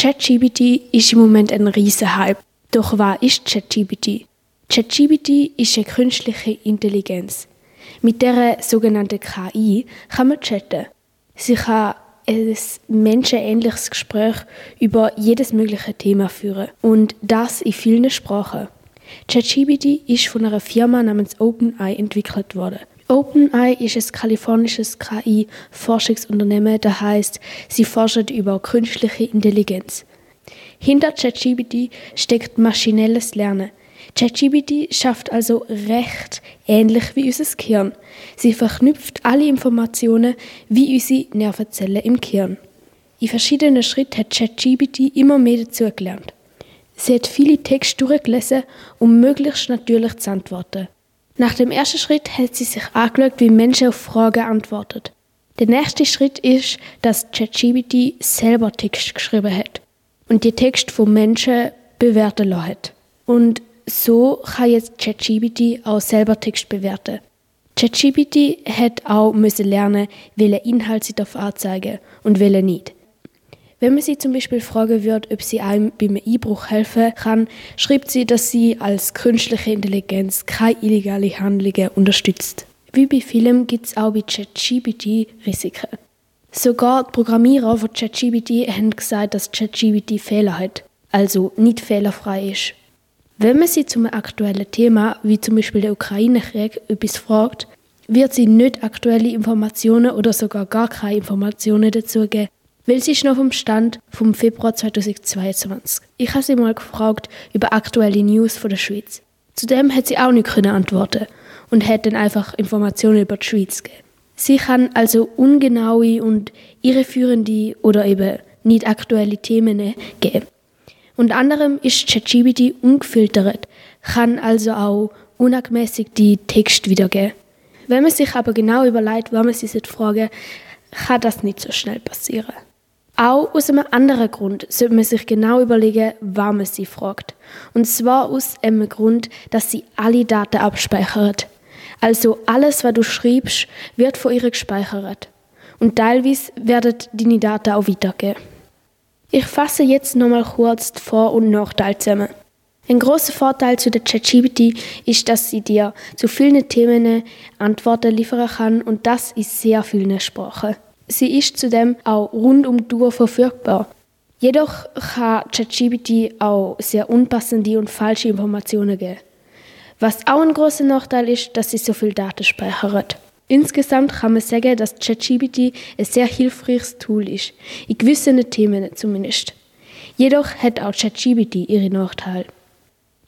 ChatGPT ist im Moment ein riesen Hype. Doch was ist ChatGPT? ChatGPT ist eine künstliche Intelligenz. Mit der sogenannten KI kann man chatten. Sie kann ein menschenähnliches Gespräch über jedes mögliche Thema führen und das in vielen Sprachen. ChatGPT ist von einer Firma namens OpenAI entwickelt worden. OpenAI ist ein kalifornisches KI-Forschungsunternehmen, das heißt, sie forschen über künstliche Intelligenz. Hinter ChatGPT steckt maschinelles Lernen. ChatGPT schafft also recht ähnlich wie unser Gehirn. Sie verknüpft alle Informationen wie unsere Nervenzellen im Gehirn. In verschiedenen Schritten hat ChatGPT immer mehr dazu gelernt. Sie hat viele Texte durchgelesen, um möglichst natürlich zu antworten. Nach dem ersten Schritt hat sie sich angeschaut, wie Menschen auf Fragen antworten. Der nächste Schritt ist, dass ChatGPT selber Text geschrieben hat und die Text von Menschen bewerten lassen. Und so kann jetzt ChatGPT auch selber Text bewerten. ChatGPT hat auch müssen lernen, welche Inhalt sie darf anzeigen und welche nicht. Wenn man sie zum Beispiel fragen würde, ob sie einem beim Einbruch helfen kann, schreibt sie, dass sie als künstliche Intelligenz keine illegale Handlungen unterstützt. Wie bei Filmen gibt es auch bei ChatGPT Risiken. Sogar die Programmierer von ChatGPT haben gesagt, dass ChatGPT Fehler hat, also nicht fehlerfrei ist. Wenn man sie zum aktuellen Thema, wie zum Beispiel der Ukraine-Krieg, etwas fragt, wird sie nicht aktuelle Informationen oder sogar gar keine Informationen dazu geben, weil sie ist noch vom Stand vom Februar 2022. Ich habe sie mal gefragt über aktuelle News von der Schweiz. Zudem hat sie auch nicht antworten und hat dann einfach Informationen über die Schweiz gegeben. Sie kann also ungenaue und irreführende oder eben nicht aktuelle Themen geben. Unter anderem ist ChatGPT ungefiltert, kann also auch unangmäßig die Text wiedergeben. Wenn man sich aber genau überlegt, warum man sich fragen kann das nicht so schnell passieren. Auch aus einem anderen Grund sollte man sich genau überlegen, warum man sie fragt. Und zwar aus einem Grund, dass sie alle Daten abspeichert. Also alles, was du schreibst, wird von ihr gespeichert. Und teilweise werden deine Daten auch weitergegeben. Ich fasse jetzt nochmal kurz die Vor- und Nachteile zusammen. Ein großer Vorteil zu der ChatGPT ist, dass sie dir zu vielen Themen Antworten liefern kann und das in sehr vielen Sprachen. Sie ist zudem auch rund um die Uhr verfügbar. Jedoch kann ChatGPT auch sehr unpassende und falsche Informationen geben. Was auch ein großer Nachteil ist, dass sie so viel Daten speichert. Insgesamt kann man sagen, dass ChatGPT ein sehr hilfreiches Tool ist, in gewissen Themen zumindest. Jedoch hat auch ChatGPT ihre Nachteile.